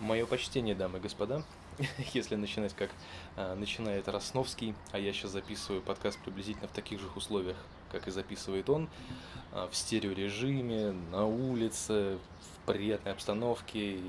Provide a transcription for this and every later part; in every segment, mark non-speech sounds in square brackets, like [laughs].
Мое почтение, дамы и господа. [laughs] Если начинать как а, начинает Росновский, а я сейчас записываю подкаст приблизительно в таких же условиях, как и записывает он, а, в стереорежиме, на улице, в приятной обстановке.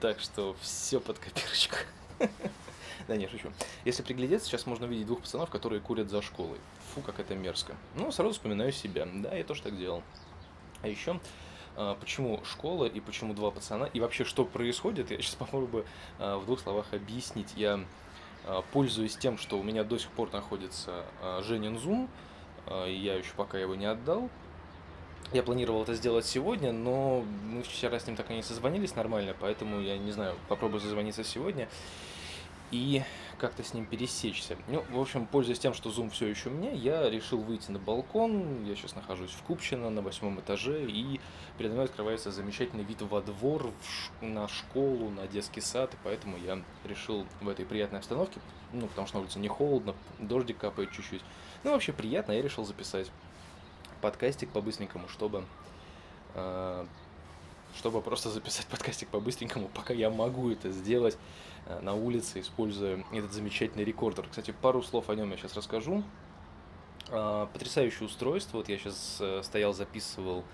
Так что все под копирочку. [laughs] [laughs] Да не, шучу. Если приглядеться, сейчас можно увидеть двух пацанов, которые курят за школой. Фу, как это мерзко. Ну, сразу вспоминаю себя. Да, я тоже так делал. А еще а, почему школа и почему два пацана, и вообще что происходит, я сейчас [laughs] попробую а, в двух словах объяснить. Я а, пользуюсь тем, что у меня до сих пор находится Женин Zoom, я еще пока его не отдал. Я планировал это сделать сегодня, но мы вчера с ним так и не созвонились нормально, поэтому я не знаю, попробую созвониться сегодня и как-то с ним пересечься. Ну, в общем, пользуясь тем, что Zoom все еще у меня, я решил выйти на балкон. Я сейчас нахожусь в Купчино на восьмом этаже, и передо мной открывается замечательный вид во двор, в на школу, на детский сад, и поэтому я решил в этой приятной обстановке, ну, потому что на улице не холодно, дождик капает чуть-чуть. Ну, вообще приятно, я решил записать подкастик по-быстренькому, чтобы э, чтобы просто записать подкастик по-быстренькому, пока я могу это сделать Э, на улице, используя этот замечательный рекордер. Кстати, пару слов о нем я сейчас расскажу. А, потрясающее устройство. Вот я сейчас э, стоял, записывал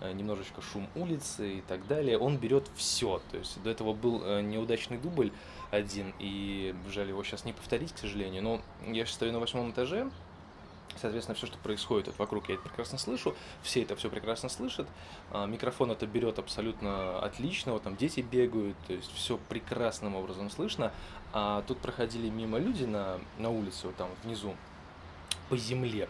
э, немножечко шум улицы и так далее. Он берет все. То есть до этого был неудачный дубль один, и жаль его сейчас не повторить, к сожалению. Но я сейчас стою на восьмом этаже, Соответственно, все, что происходит вокруг, я это прекрасно слышу, все это все прекрасно слышат. А, микрофон это берет абсолютно отлично, вот там дети бегают, то есть все прекрасным образом слышно. А тут проходили мимо люди на, на улице, вот там внизу, по земле.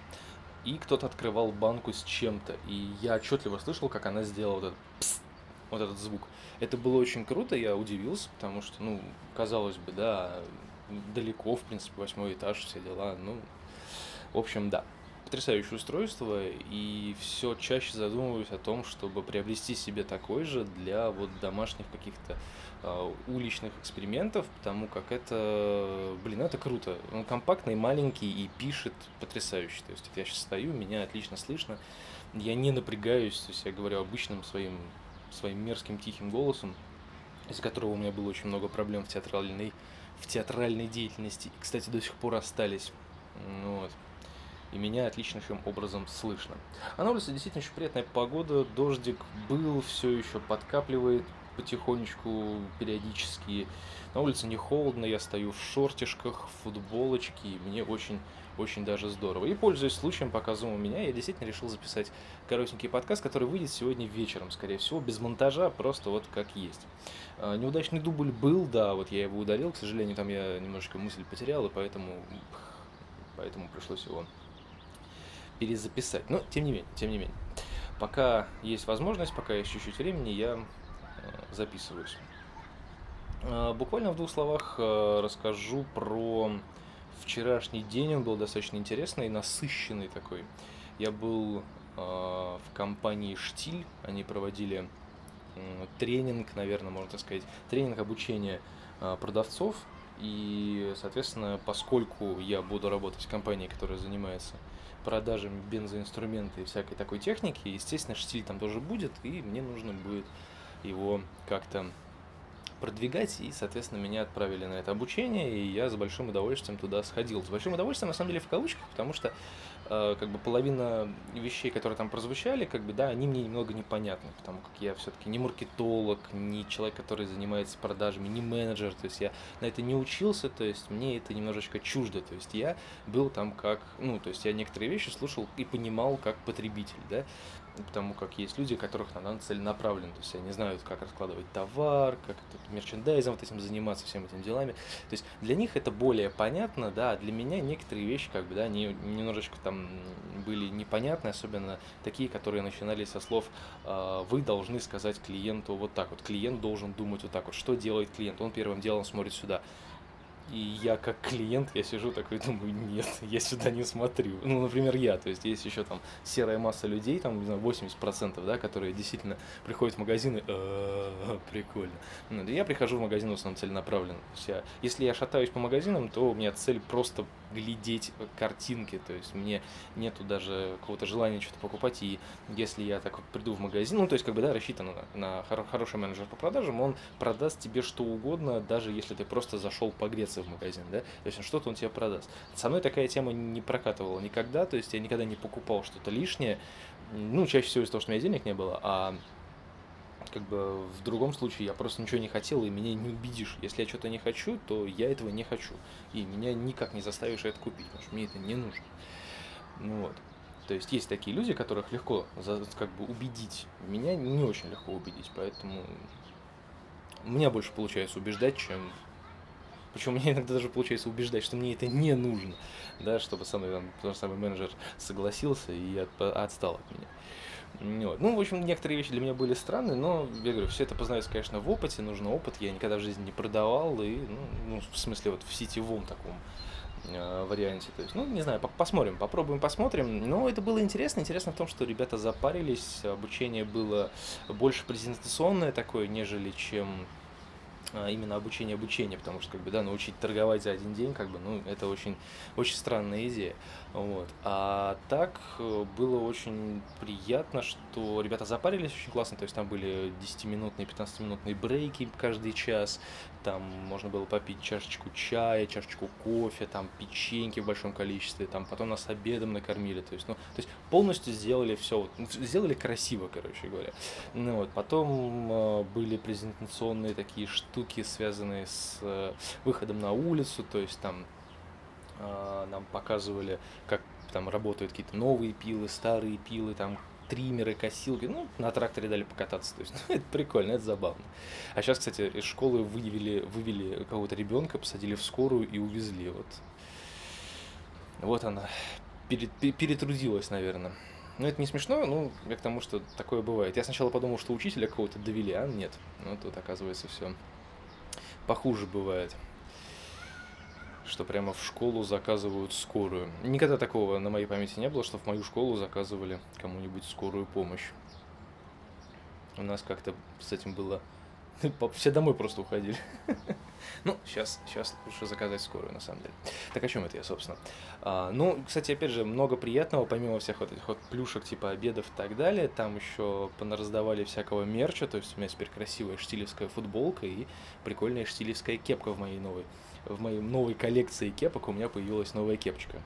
И кто-то открывал банку с чем-то. И я отчетливо слышал, как она сделала вот этот пс, вот этот звук. Это было очень круто, я удивился, потому что, ну, казалось бы, да, далеко, в принципе, восьмой этаж, все дела, ну, в общем, да, потрясающее устройство, и все чаще задумываюсь о том, чтобы приобрести себе такой же для вот домашних каких-то э, уличных экспериментов, потому как это, блин, это круто. Он компактный, маленький и пишет потрясающе. То есть я сейчас стою, меня отлично слышно, я не напрягаюсь, то есть я говорю обычным своим, своим мерзким тихим голосом, из-за которого у меня было очень много проблем в театральной, в театральной деятельности. И, кстати, до сих пор остались. Ну, вот и меня отличнейшим образом слышно. А на улице действительно еще приятная погода, дождик был, все еще подкапливает потихонечку, периодически. На улице не холодно, я стою в шортишках, в футболочке, и мне очень очень даже здорово. И пользуясь случаем, пока зум у меня, я действительно решил записать коротенький подкаст, который выйдет сегодня вечером, скорее всего, без монтажа, просто вот как есть. А, неудачный дубль был, да, вот я его удалил, к сожалению, там я немножко мысль потерял, и поэтому, поэтому пришлось его перезаписать. Но, тем не менее, тем не менее. Пока есть возможность, пока есть чуть-чуть времени, я э, записываюсь. Э, буквально в двух словах э, расскажу про вчерашний день. Он был достаточно интересный, насыщенный такой. Я был в компании «Штиль». Они проводили тренинг, наверное, можно так сказать, тренинг обучения продавцов. И, соответственно, поскольку я буду работать в компании, которая занимается продажами бензоинструмента и всякой такой техники. Естественно, штиль там тоже будет, и мне нужно будет его как-то продвигать, и, соответственно, меня отправили на это обучение, и я с большим удовольствием туда сходил. С большим удовольствием, на самом деле, в кавычках, потому что как бы половина вещей, которые там прозвучали, как бы, да, они мне немного непонятны, потому как я все-таки не маркетолог, не человек, который занимается продажами, не менеджер, то есть я на это не учился, то есть мне это немножечко чуждо, то есть я был там как, ну, то есть я некоторые вещи слушал и понимал как потребитель, да, потому как есть люди, которых надо целенаправленно, то есть они знают, как раскладывать товар, как это, мерчендайзом вот этим заниматься, всем этим делами. То есть для них это более понятно, да, а для меня некоторые вещи, как бы, да, они немножечко там были непонятны, особенно такие, которые начинались со слов э, «вы должны сказать клиенту вот так вот», клиент должен думать вот так вот, что делает клиент, он первым делом смотрит сюда, и я как клиент, я сижу такой, думаю, нет, [laughs] я сюда не смотрю. Ну, например, я, то есть есть еще там серая масса людей, там, не знаю, 80%, да, которые действительно приходят в магазины, «Э, прикольно. Ну, я прихожу в магазин в основном целенаправленно. То я, если я шатаюсь по магазинам, то у меня цель просто глядеть картинки, то есть мне нету даже какого-то желания что-то покупать, и если я так приду в магазин, ну, то есть, как бы, да, рассчитано на, на хоро- хороший менеджер по продажам, он продаст тебе что угодно, даже если ты просто зашел погреться в магазин, да, то есть что-то он тебе продаст. Со мной такая тема не прокатывала никогда, то есть я никогда не покупал что-то лишнее, ну, чаще всего из-за того, что у меня денег не было, а как бы в другом случае я просто ничего не хотел, и меня не убедишь. Если я что-то не хочу, то я этого не хочу. И меня никак не заставишь это купить, потому что мне это не нужно. Ну вот. То есть есть такие люди, которых легко как бы убедить. Меня не очень легко убедить, поэтому у меня больше получается убеждать, чем причем мне иногда даже получается убеждать, что мне это не нужно, да, чтобы самый, там, тот самый менеджер согласился и от, отстал от меня. Вот. Ну, в общем, некоторые вещи для меня были странные, но, я говорю, все это познается, конечно, в опыте, нужен опыт, я никогда в жизни не продавал, и, ну, ну в смысле, вот в сетевом таком э, варианте. То есть, ну, не знаю, посмотрим, попробуем, посмотрим. Но это было интересно. Интересно в том, что ребята запарились, обучение было больше презентационное такое, нежели чем именно обучение обучения, потому что, как бы, да, научить торговать за один день, как бы, ну, это очень, очень странная идея. Вот. А так э, было очень приятно, что ребята запарились очень классно, то есть там были 10-минутные, 15-минутные брейки каждый час, там можно было попить чашечку чая, чашечку кофе, там печеньки в большом количестве, там потом нас обедом накормили, то есть, ну, то есть полностью сделали все, ну, сделали красиво, короче говоря. Ну вот, потом э, были презентационные такие штуки, связанные с э, выходом на улицу, то есть там э, нам показывали, как там работают какие-то новые пилы, старые пилы, там триммеры, косилки. Ну, на тракторе дали покататься. То есть, [laughs] ну, это прикольно, это забавно. А сейчас, кстати, из школы вывели, вывели кого-то ребенка, посадили в скорую и увезли. Вот, вот она перетрудилась, наверное. Ну, это не смешно, ну, я к тому, что такое бывает. Я сначала подумал, что учителя кого-то довели, а нет. Ну, тут, оказывается, все похуже бывает что прямо в школу заказывают скорую. Никогда такого на моей памяти не было, что в мою школу заказывали кому-нибудь скорую помощь. У нас как-то с этим было... [laughs] Все домой просто уходили. [laughs] Ну, сейчас, сейчас лучше заказать скорую, на самом деле. Так о чем это я, собственно? А, ну, кстати, опять же, много приятного, помимо всех вот этих вот плюшек, типа обедов и так далее. Там еще понараздавали всякого мерча, то есть у меня теперь красивая штилевская футболка и прикольная штилевская кепка в моей новой в моей новой коллекции кепок у меня появилась новая кепочка.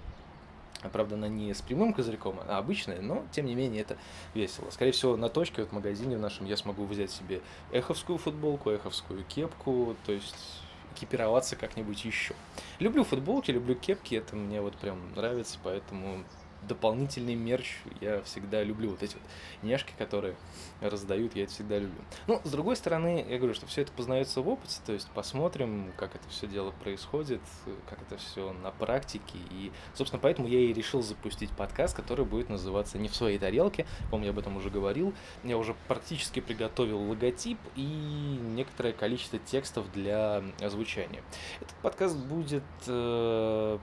Правда, она не с прямым козырьком, а обычная, но, тем не менее, это весело. Скорее всего, на точке, вот в магазине в нашем, я смогу взять себе эховскую футболку, эховскую кепку, то есть экипироваться как-нибудь еще. Люблю футболки, люблю кепки, это мне вот прям нравится, поэтому дополнительный мерч. Я всегда люблю вот эти вот няшки, которые раздают, я это всегда люблю. Ну, с другой стороны, я говорю, что все это познается в опыте, то есть посмотрим, как это все дело происходит, как это все на практике. И, собственно, поэтому я и решил запустить подкаст, который будет называться «Не в своей тарелке». Помню, я об этом уже говорил. Я уже практически приготовил логотип и некоторое количество текстов для озвучания. Этот подкаст будет э,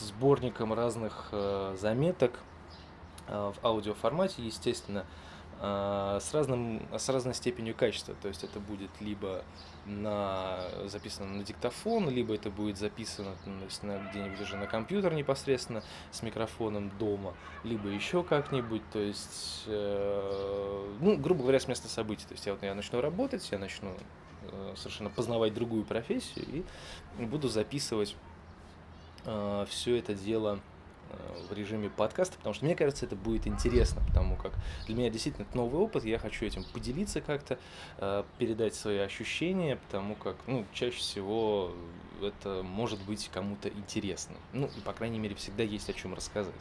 сборником разных э, заметок э, в аудиоформате, естественно, э, с, разным, с разной степенью качества. То есть это будет либо на, записано на диктофон, либо это будет записано где-нибудь уже на компьютер непосредственно с микрофоном дома, либо еще как-нибудь. То есть, э, ну, грубо говоря, с места событий. То есть я, вот, я начну работать, я начну э, совершенно познавать другую профессию и буду записывать э, все это дело э, в режиме подкаста, потому что мне кажется, это будет интересно, потому как для меня действительно это новый опыт, я хочу этим поделиться как-то, э, передать свои ощущения, потому как, ну, чаще всего это может быть кому-то интересно. Ну, и, по крайней мере, всегда есть о чем рассказать.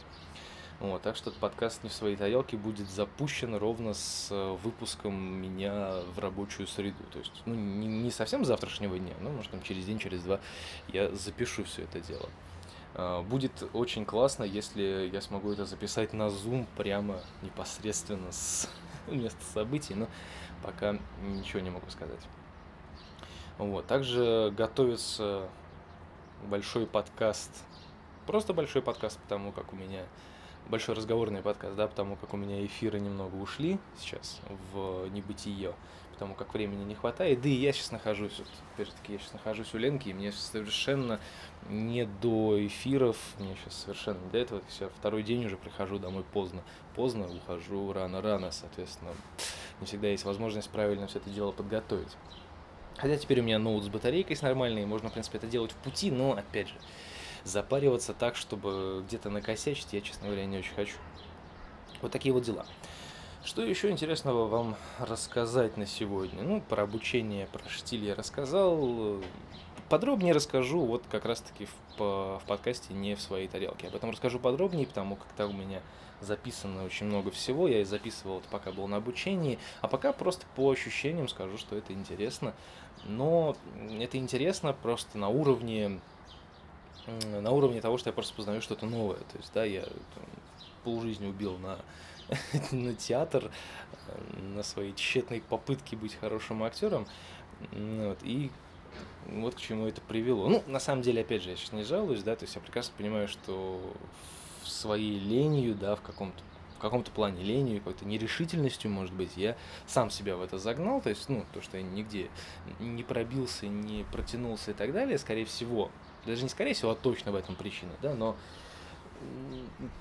Вот, так что этот подкаст «Не в своей тарелке» будет запущен ровно с э, выпуском меня в рабочую среду. То есть, ну, не, не совсем завтрашнего дня, но, может, там через день, через два я запишу все это дело. А, будет очень классно, если я смогу это записать на Zoom прямо непосредственно с [laughs] места событий, но пока ничего не могу сказать. Вот. Также готовится большой подкаст, просто большой подкаст, потому как у меня большой разговорный подкаст, да, потому как у меня эфиры немного ушли сейчас в небытие, потому как времени не хватает. Да и я сейчас нахожусь, вот, опять же таки, я сейчас нахожусь у Ленки, и мне совершенно не до эфиров, мне сейчас совершенно не до этого. Я второй день уже прихожу домой поздно. Поздно ухожу рано-рано, соответственно, не всегда есть возможность правильно все это дело подготовить. Хотя теперь у меня ноут с батарейкой с нормальной, можно, в принципе, это делать в пути, но, опять же, запариваться так, чтобы где-то накосячить, я, честно говоря, не очень хочу. Вот такие вот дела. Что еще интересного вам рассказать на сегодня? Ну, про обучение, про штиль я рассказал. Подробнее расскажу вот как раз-таки в, в подкасте не в своей тарелке. Об этом расскажу подробнее, потому как там у меня записано очень много всего. Я и записывал это пока был на обучении. А пока просто по ощущениям скажу, что это интересно. Но это интересно просто на уровне на уровне того, что я просто познаю что-то новое. То есть, да, я там, полжизни убил на, [laughs] на театр, на свои тщетные попытки быть хорошим актером. Вот, и вот к чему это привело. Ну, на самом деле, опять же, я сейчас не жалуюсь, да, то есть я прекрасно понимаю, что своей ленью, да, в каком-то в каком-то плане ленью, какой-то нерешительностью, может быть, я сам себя в это загнал, то есть, ну, то, что я нигде не пробился, не протянулся и так далее, скорее всего, даже не скорее всего, а точно в этом причина, да, но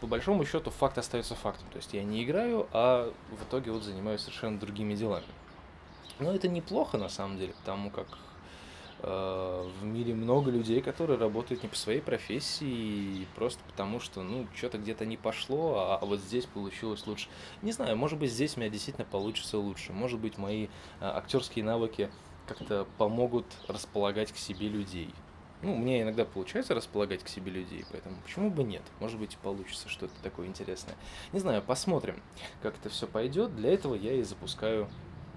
по большому счету факт остается фактом. То есть я не играю, а в итоге вот занимаюсь совершенно другими делами. Но это неплохо на самом деле, потому как э, в мире много людей, которые работают не по своей профессии, просто потому что, ну, что-то где-то не пошло, а, а вот здесь получилось лучше. Не знаю, может быть, здесь у меня действительно получится лучше. Может быть, мои э, актерские навыки как-то помогут располагать к себе людей. Ну, мне иногда получается располагать к себе людей, поэтому почему бы нет? Может быть, получится что-то такое интересное. Не знаю, посмотрим, как это все пойдет. Для этого я и запускаю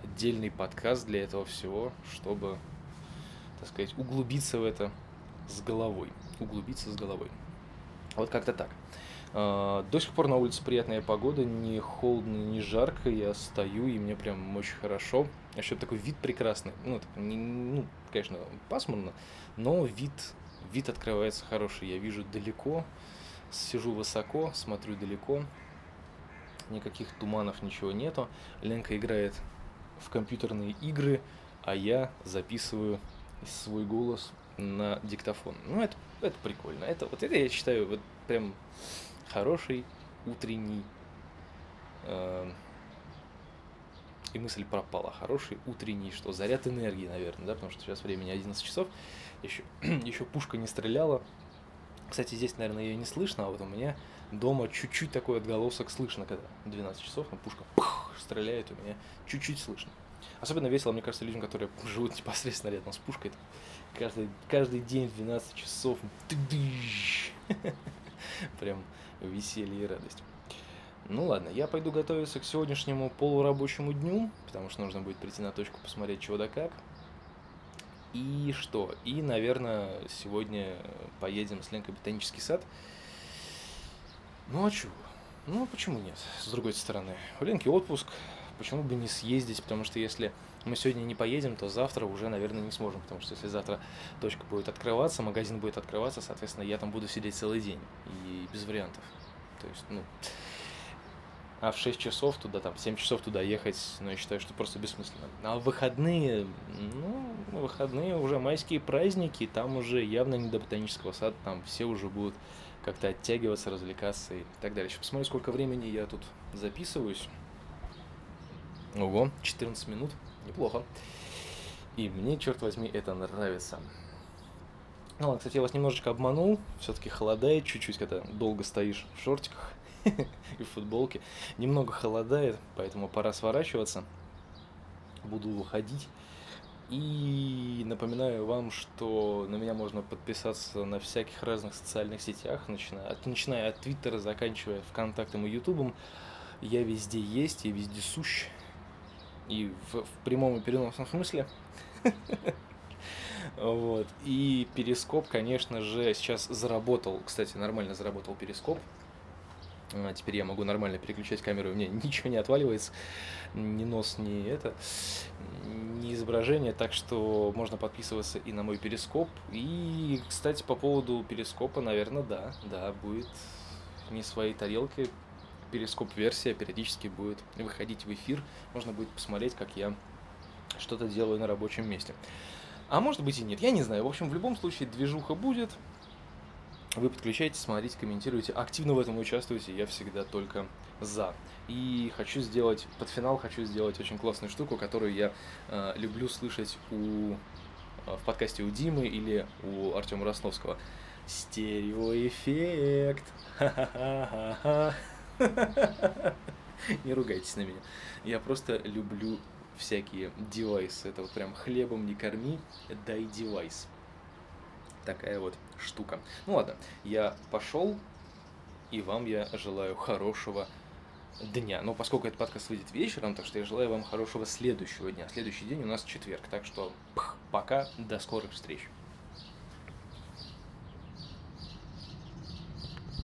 отдельный подкаст для этого всего, чтобы, так сказать, углубиться в это с головой. Углубиться с головой. Вот как-то так. А, до сих пор на улице приятная погода, не холодно, не жарко, я стою, и мне прям очень хорошо. Еще такой вид прекрасный. Ну, так, не, ну конечно, пасмурно, но вид, вид открывается хороший. Я вижу далеко, сижу высоко, смотрю далеко, никаких туманов, ничего нету. Ленка играет в компьютерные игры, а я записываю свой голос на диктофон. Ну, это, это прикольно. Это, вот это я считаю вот прям хороший утренний э, и мысль пропала. Хороший утренний, что заряд энергии, наверное, да, потому что сейчас времени 11 часов еще, [clears throat] еще пушка не стреляла. Кстати, здесь, наверное, ее не слышно, а вот у меня дома чуть-чуть такой отголосок слышно, когда 12 часов, а пушка пух, стреляет, у меня чуть-чуть слышно. Особенно весело, мне кажется, людям, которые [laughs] живут непосредственно рядом с пушкой. Каждый, каждый день в 12 часов. [laughs] Прям веселье и радость. Ну ладно, я пойду готовиться к сегодняшнему полурабочему дню, потому что нужно будет прийти на точку, посмотреть чего да как. И что? И, наверное, сегодня поедем с Ленкой в ботанический сад. Ну а чего? Ну, почему нет? С другой стороны, у Ленки отпуск, почему бы не съездить, потому что если мы сегодня не поедем, то завтра уже, наверное, не сможем, потому что если завтра точка будет открываться, магазин будет открываться, соответственно, я там буду сидеть целый день, и без вариантов. То есть, ну, а в 6 часов туда, там, 7 часов туда ехать, ну, я считаю, что просто бессмысленно. А в выходные, ну, выходные уже майские праздники, там уже явно не до ботанического сада, там все уже будут как-то оттягиваться, развлекаться и так далее. Сейчас посмотрю, сколько времени я тут записываюсь. Ого, 14 минут, неплохо. И мне, черт возьми, это нравится. Ну кстати, я вас немножечко обманул. Все-таки холодает чуть-чуть, когда долго стоишь в шортиках. [laughs] и в футболке. Немного холодает, поэтому пора сворачиваться. Буду выходить. И напоминаю вам, что на меня можно подписаться на всяких разных социальных сетях, начиная от, начиная от Твиттера, заканчивая ВКонтактом и Ютубом. Я везде есть, я везде сущ. И в, в прямом и переносном смысле. [laughs] Вот. И перископ, конечно же, сейчас заработал. Кстати, нормально заработал перископ. А теперь я могу нормально переключать камеру, у меня [laughs] ничего не отваливается, ни нос, ни это, ни изображение, так что можно подписываться и на мой перископ. И, кстати, по поводу перископа, наверное, да, да, будет не своей тарелки, перископ-версия периодически будет выходить в эфир, можно будет посмотреть, как я что-то делаю на рабочем месте. А может быть и нет, я не знаю. В общем, в любом случае движуха будет. Вы подключайтесь, смотрите, комментируйте, активно в этом участвуйте, я всегда только за. И хочу сделать, под финал хочу сделать очень классную штуку, которую я э, люблю слышать у, э, в подкасте у Димы или у Артема Росновского. Стереоэффект. [laughs] Не ругайтесь на меня. Я просто люблю всякие девайсы. Это вот прям хлебом не корми, дай девайс. Такая вот штука. Ну ладно, я пошел, и вам я желаю хорошего дня. Но поскольку этот подкаст выйдет вечером, так что я желаю вам хорошего следующего дня. Следующий день у нас четверг. Так что пх, пока, до скорых встреч.